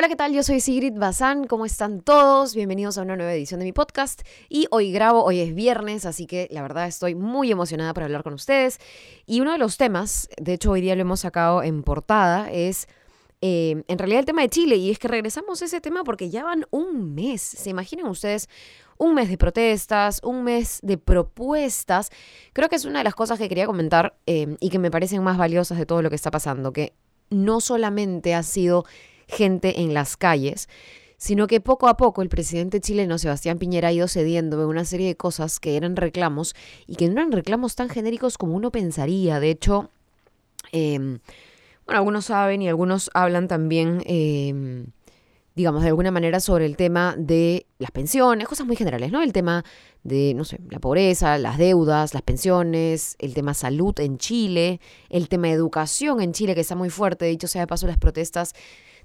Hola, ¿qué tal? Yo soy Sigrid Bazán. ¿Cómo están todos? Bienvenidos a una nueva edición de mi podcast. Y hoy grabo, hoy es viernes, así que la verdad estoy muy emocionada por hablar con ustedes. Y uno de los temas, de hecho hoy día lo hemos sacado en portada, es eh, en realidad el tema de Chile. Y es que regresamos a ese tema porque ya van un mes. ¿Se imaginan ustedes? Un mes de protestas, un mes de propuestas. Creo que es una de las cosas que quería comentar eh, y que me parecen más valiosas de todo lo que está pasando, que no solamente ha sido gente en las calles, sino que poco a poco el presidente chileno Sebastián Piñera ha ido cediendo en una serie de cosas que eran reclamos y que no eran reclamos tan genéricos como uno pensaría. De hecho, em, bueno, algunos saben y algunos hablan también, em, digamos, de alguna manera sobre el tema de las pensiones, cosas muy generales, ¿no? El tema de, no sé, la pobreza, las deudas, las pensiones, el tema salud en Chile, el tema educación en Chile, que está muy fuerte. De hecho, sea de paso, las protestas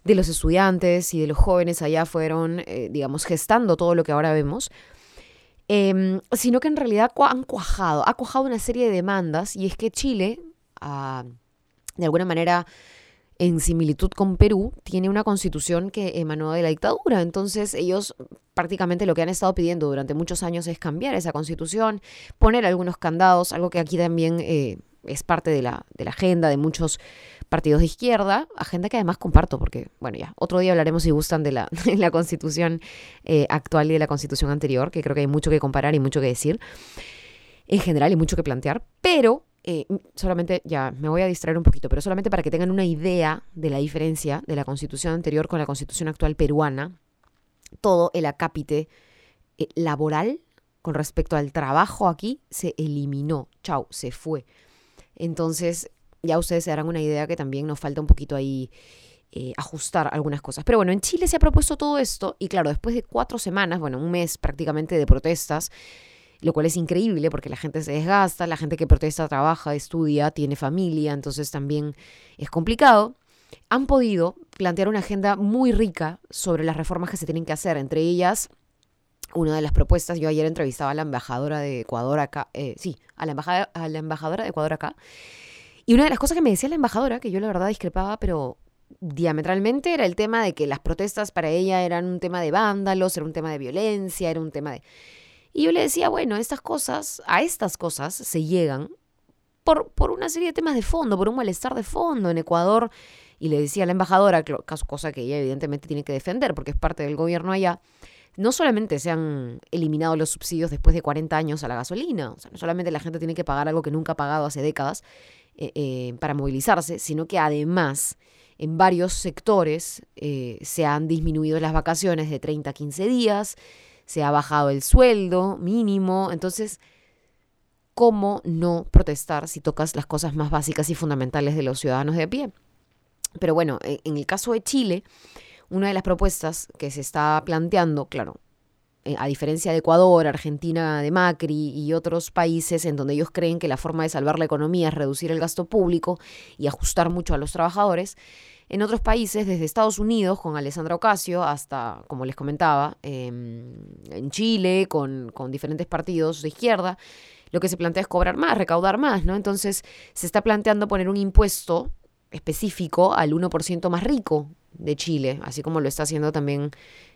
de los estudiantes y de los jóvenes allá fueron, eh, digamos, gestando todo lo que ahora vemos, em, sino que en realidad han cuajado, ha cuajado una serie de demandas y es que Chile, ah, de alguna manera, en similitud con Perú, tiene una constitución que emanó de la dictadura. Entonces ellos prácticamente lo que han estado pidiendo durante muchos años es cambiar esa constitución, poner algunos candados, algo que aquí también eh, es parte de la, agenda de muchos partidos de izquierda, agenda que además comparto, porque, bueno, ya, otro día hablaremos si gustan de la, la constitución eh, actual y de la constitución anterior, que creo que hay mucho que comparar y mucho que decir en general y mucho que plantear, pero eh, solamente, ya me voy a distraer un poquito, pero solamente para que tengan una idea de la diferencia de la constitución anterior con la constitución actual peruana, todo el acápite eh, laboral con respecto al trabajo aquí se eliminó, chau, se fue. Entonces, ya ustedes se darán una idea que también nos falta un poquito ahí eh, ajustar algunas cosas. Pero bueno, en Chile se ha propuesto todo esto y claro, después de cuatro semanas, bueno, un mes prácticamente de protestas, lo cual es increíble porque la gente se desgasta, la gente que protesta trabaja, estudia, tiene familia, entonces también es complicado. Han podido plantear una agenda muy rica sobre las reformas que se tienen que hacer, entre ellas una de las propuestas, yo ayer entrevistaba a la embajadora de Ecuador acá, eh, sí, a la, embajada, a la embajadora de Ecuador acá, y una de las cosas que me decía la embajadora, que yo la verdad discrepaba, pero diametralmente, era el tema de que las protestas para ella eran un tema de vándalos, era un tema de violencia, era un tema de... Y yo le decía, bueno, estas cosas, a estas cosas se llegan por, por una serie de temas de fondo, por un malestar de fondo en Ecuador. Y le decía a la embajadora, cosa que ella evidentemente tiene que defender porque es parte del gobierno allá, no solamente se han eliminado los subsidios después de 40 años a la gasolina, o sea, no solamente la gente tiene que pagar algo que nunca ha pagado hace décadas, eh, eh, para movilizarse, sino que además en varios sectores eh, se han disminuido las vacaciones de 30 a 15 días, se ha bajado el sueldo mínimo, entonces, ¿cómo no protestar si tocas las cosas más básicas y fundamentales de los ciudadanos de a pie? Pero bueno, en el caso de Chile, una de las propuestas que se está planteando, claro, eh, a diferencia de Ecuador, Argentina de Macri y otros países en donde ellos creen que la forma de salvar la economía es reducir el gasto público y ajustar mucho a los trabajadores, en otros países, desde Estados Unidos, con Alessandra Ocasio, hasta, como les comentaba, em, en Chile, con, con diferentes partidos de izquierda, lo que se plantea es cobrar más, recaudar más, ¿no? Entonces se está planteando poner un impuesto específico al 1% más rico de Chile, así como lo está haciendo también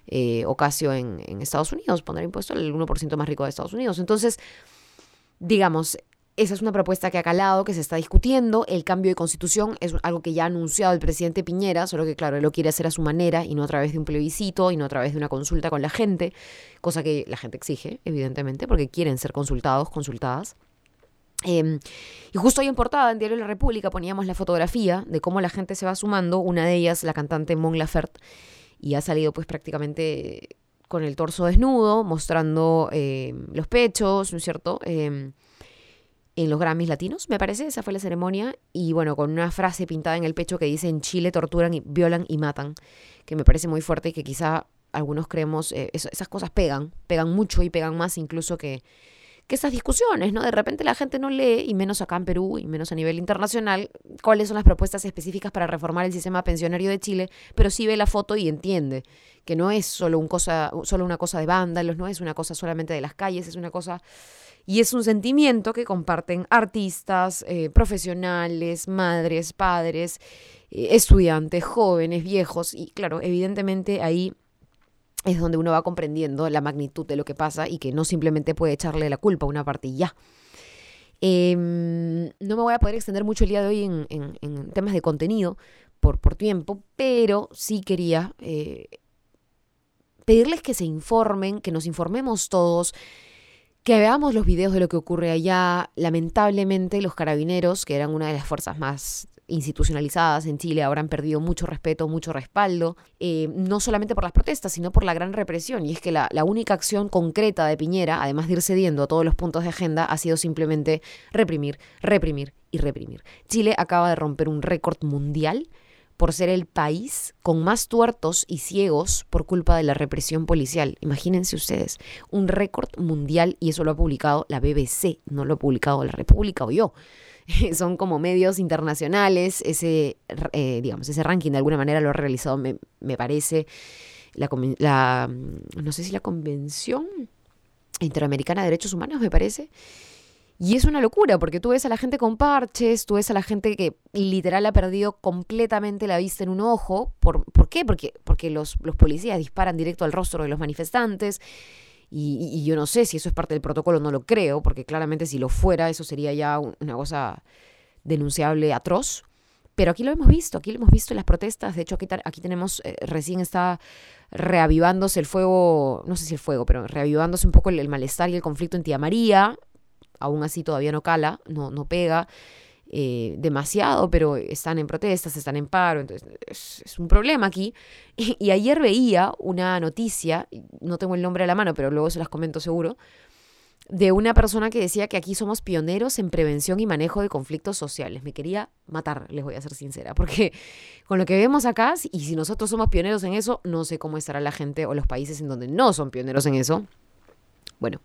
eh, Ocasio en, en, Estados Unidos, poner impuesto al 1% más rico de Estados Unidos. Entonces, digamos, esa es una propuesta que ha calado, que se está discutiendo. El cambio de constitución es algo que ya ha anunciado el presidente Piñera, solo que, claro, él lo quiere hacer a su manera y no a través de un plebiscito y no a través de una consulta con la gente, cosa que la gente exige, evidentemente, porque quieren ser consultados, consultadas. Em, y justo hoy en portada, en Diario de la República, poníamos la fotografía de cómo la gente se va sumando. Una de ellas, la cantante Mon Laferte, y ha salido pues prácticamente con el torso desnudo, mostrando em, los pechos, ¿no es cierto? Em, en los Grammys latinos, me parece, esa fue la ceremonia, y bueno, con una frase pintada en el pecho que dice en Chile torturan, y, violan y matan, que me parece muy fuerte y que quizá algunos creemos, eh, esas cosas pegan, pegan mucho y pegan más incluso que, que esas discusiones, ¿no? De repente la gente no lee, y menos acá en Perú, y menos a nivel internacional, cuáles son las propuestas específicas para reformar el sistema pensionario de Chile, pero sí ve la foto y entiende que no es solo, un cosa, solo una cosa de vándalos, no es una cosa solamente de las calles, es una cosa Y es un sentimiento que comparten artistas, eh, profesionales, madres, padres, eh, estudiantes, jóvenes, viejos. Y claro, evidentemente ahí es donde uno va comprendiendo la magnitud de lo que pasa y que no simplemente puede echarle la culpa a una parte ya. Em, no me voy a poder extender mucho el día de hoy en, temas de contenido por, por, tiempo, pero sí quería eh, pedirles que se informen, que nos informemos todos, que veamos los videos de lo que ocurre allá. Lamentablemente los carabineros, que eran una de las fuerzas más institucionalizadas en Chile ahora han perdido mucho respeto, mucho respaldo, eh, no solamente por las protestas, sino por la gran represión. Y es que la, la, única acción concreta de Piñera, además de ir cediendo a todos los puntos de agenda, ha sido simplemente reprimir, reprimir y reprimir. Chile acaba de romper un récord mundial por ser el país con más tuertos y ciegos por culpa de la represión policial. Imagínense ustedes, un récord mundial y eso lo ha publicado la BBC, no lo ha publicado la República o yo. Son como medios internacionales, ese, eh, digamos, ese ranking de alguna manera lo ha realizado, me, parece, la, la, no sé si la Convención Interamericana de Derechos Humanos, me parece, y es una locura, porque tú ves a la gente con parches, tú ves a la gente que literal ha perdido completamente la vista en un ojo. ¿Por, ¿por qué? Porque, porque los, los, policías disparan directo al rostro de los manifestantes. Y, yo no sé si eso es parte del protocolo, no lo creo, porque claramente si lo fuera, eso sería ya una cosa denunciable atroz. Pero aquí lo hemos visto, aquí lo hemos visto en las protestas. De hecho, aquí, aquí tenemos, eh, recién está reavivándose el fuego, no sé si el fuego, pero reavivándose un poco el, el malestar y el conflicto en Tía María aún así todavía no cala, no, no pega eh, demasiado, pero están en protestas, están en paro, entonces es, un problema aquí. Y, ayer veía una noticia, no tengo el nombre a la mano, pero luego se las comento seguro, de una persona que decía que aquí somos pioneros en prevención y manejo de conflictos sociales. Me quería matar, les voy a ser sincera, porque con lo que vemos acá, y si nosotros somos pioneros en eso, no sé cómo estará la gente o los países en donde no son pioneros en eso. Bueno,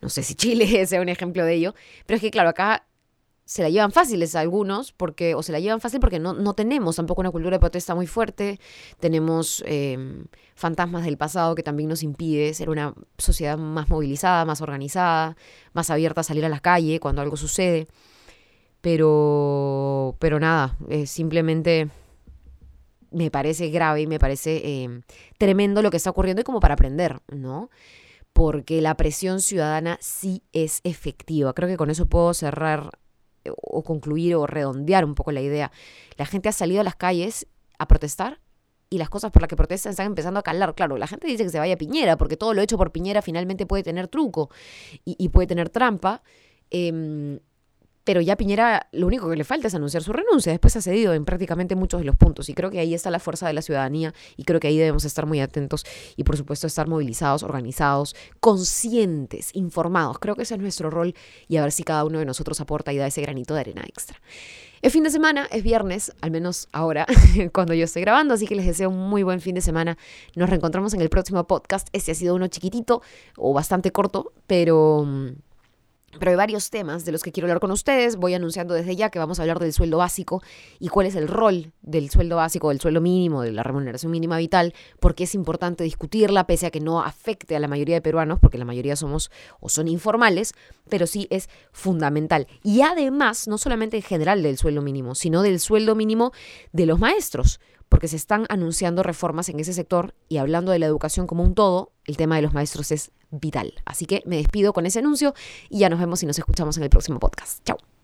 no sé si Chile sea un ejemplo de ello, pero es que claro, acá se la llevan fáciles algunos, porque, o se la llevan fácil porque no, no tenemos tampoco una cultura de protesta muy fuerte, tenemos em, fantasmas del pasado que también nos impide ser una sociedad más movilizada, más organizada, más abierta a salir a la calle cuando algo sucede. Pero, pero nada, simplemente me parece grave y me parece em, tremendo lo que está ocurriendo y como para aprender, ¿no? porque la presión ciudadana sí es efectiva. Creo que con eso puedo cerrar o concluir o redondear un poco la idea. La gente ha salido a las calles a protestar y las cosas por las que protestan están empezando a calar. Claro, la gente dice que se vaya a Piñera, porque todo lo hecho por Piñera finalmente puede tener truco y, puede tener trampa. Em, pero ya Piñera lo único que le falta es anunciar su renuncia. Después ha cedido en prácticamente muchos de los puntos y creo que ahí está la fuerza de la ciudadanía y creo que ahí debemos estar muy atentos y por supuesto estar movilizados, organizados, conscientes, informados. Creo que ese es nuestro rol y a ver si cada uno de nosotros aporta y da ese granito de arena extra. Es fin de semana, es viernes, al menos ahora, cuando yo estoy grabando, así que les deseo un muy buen fin de semana. Nos reencontramos en el próximo podcast. Este ha sido uno chiquitito o bastante corto, pero mm, pero hay varios temas de los que quiero hablar con ustedes. Voy anunciando desde ya que vamos a hablar del sueldo básico y cuál es el rol del sueldo básico, del sueldo mínimo, de la remuneración mínima vital, porque es importante discutirla, pese a que no afecte a la mayoría de peruanos, porque la mayoría somos o son informales, pero sí es fundamental. Y además, no solamente en general del sueldo mínimo, sino del sueldo mínimo de los maestros porque se están anunciando reformas en ese sector y hablando de la educación como un todo, el tema de los maestros es vital. Así que me despido con ese anuncio y ya nos vemos y nos escuchamos en el próximo podcast. Chao.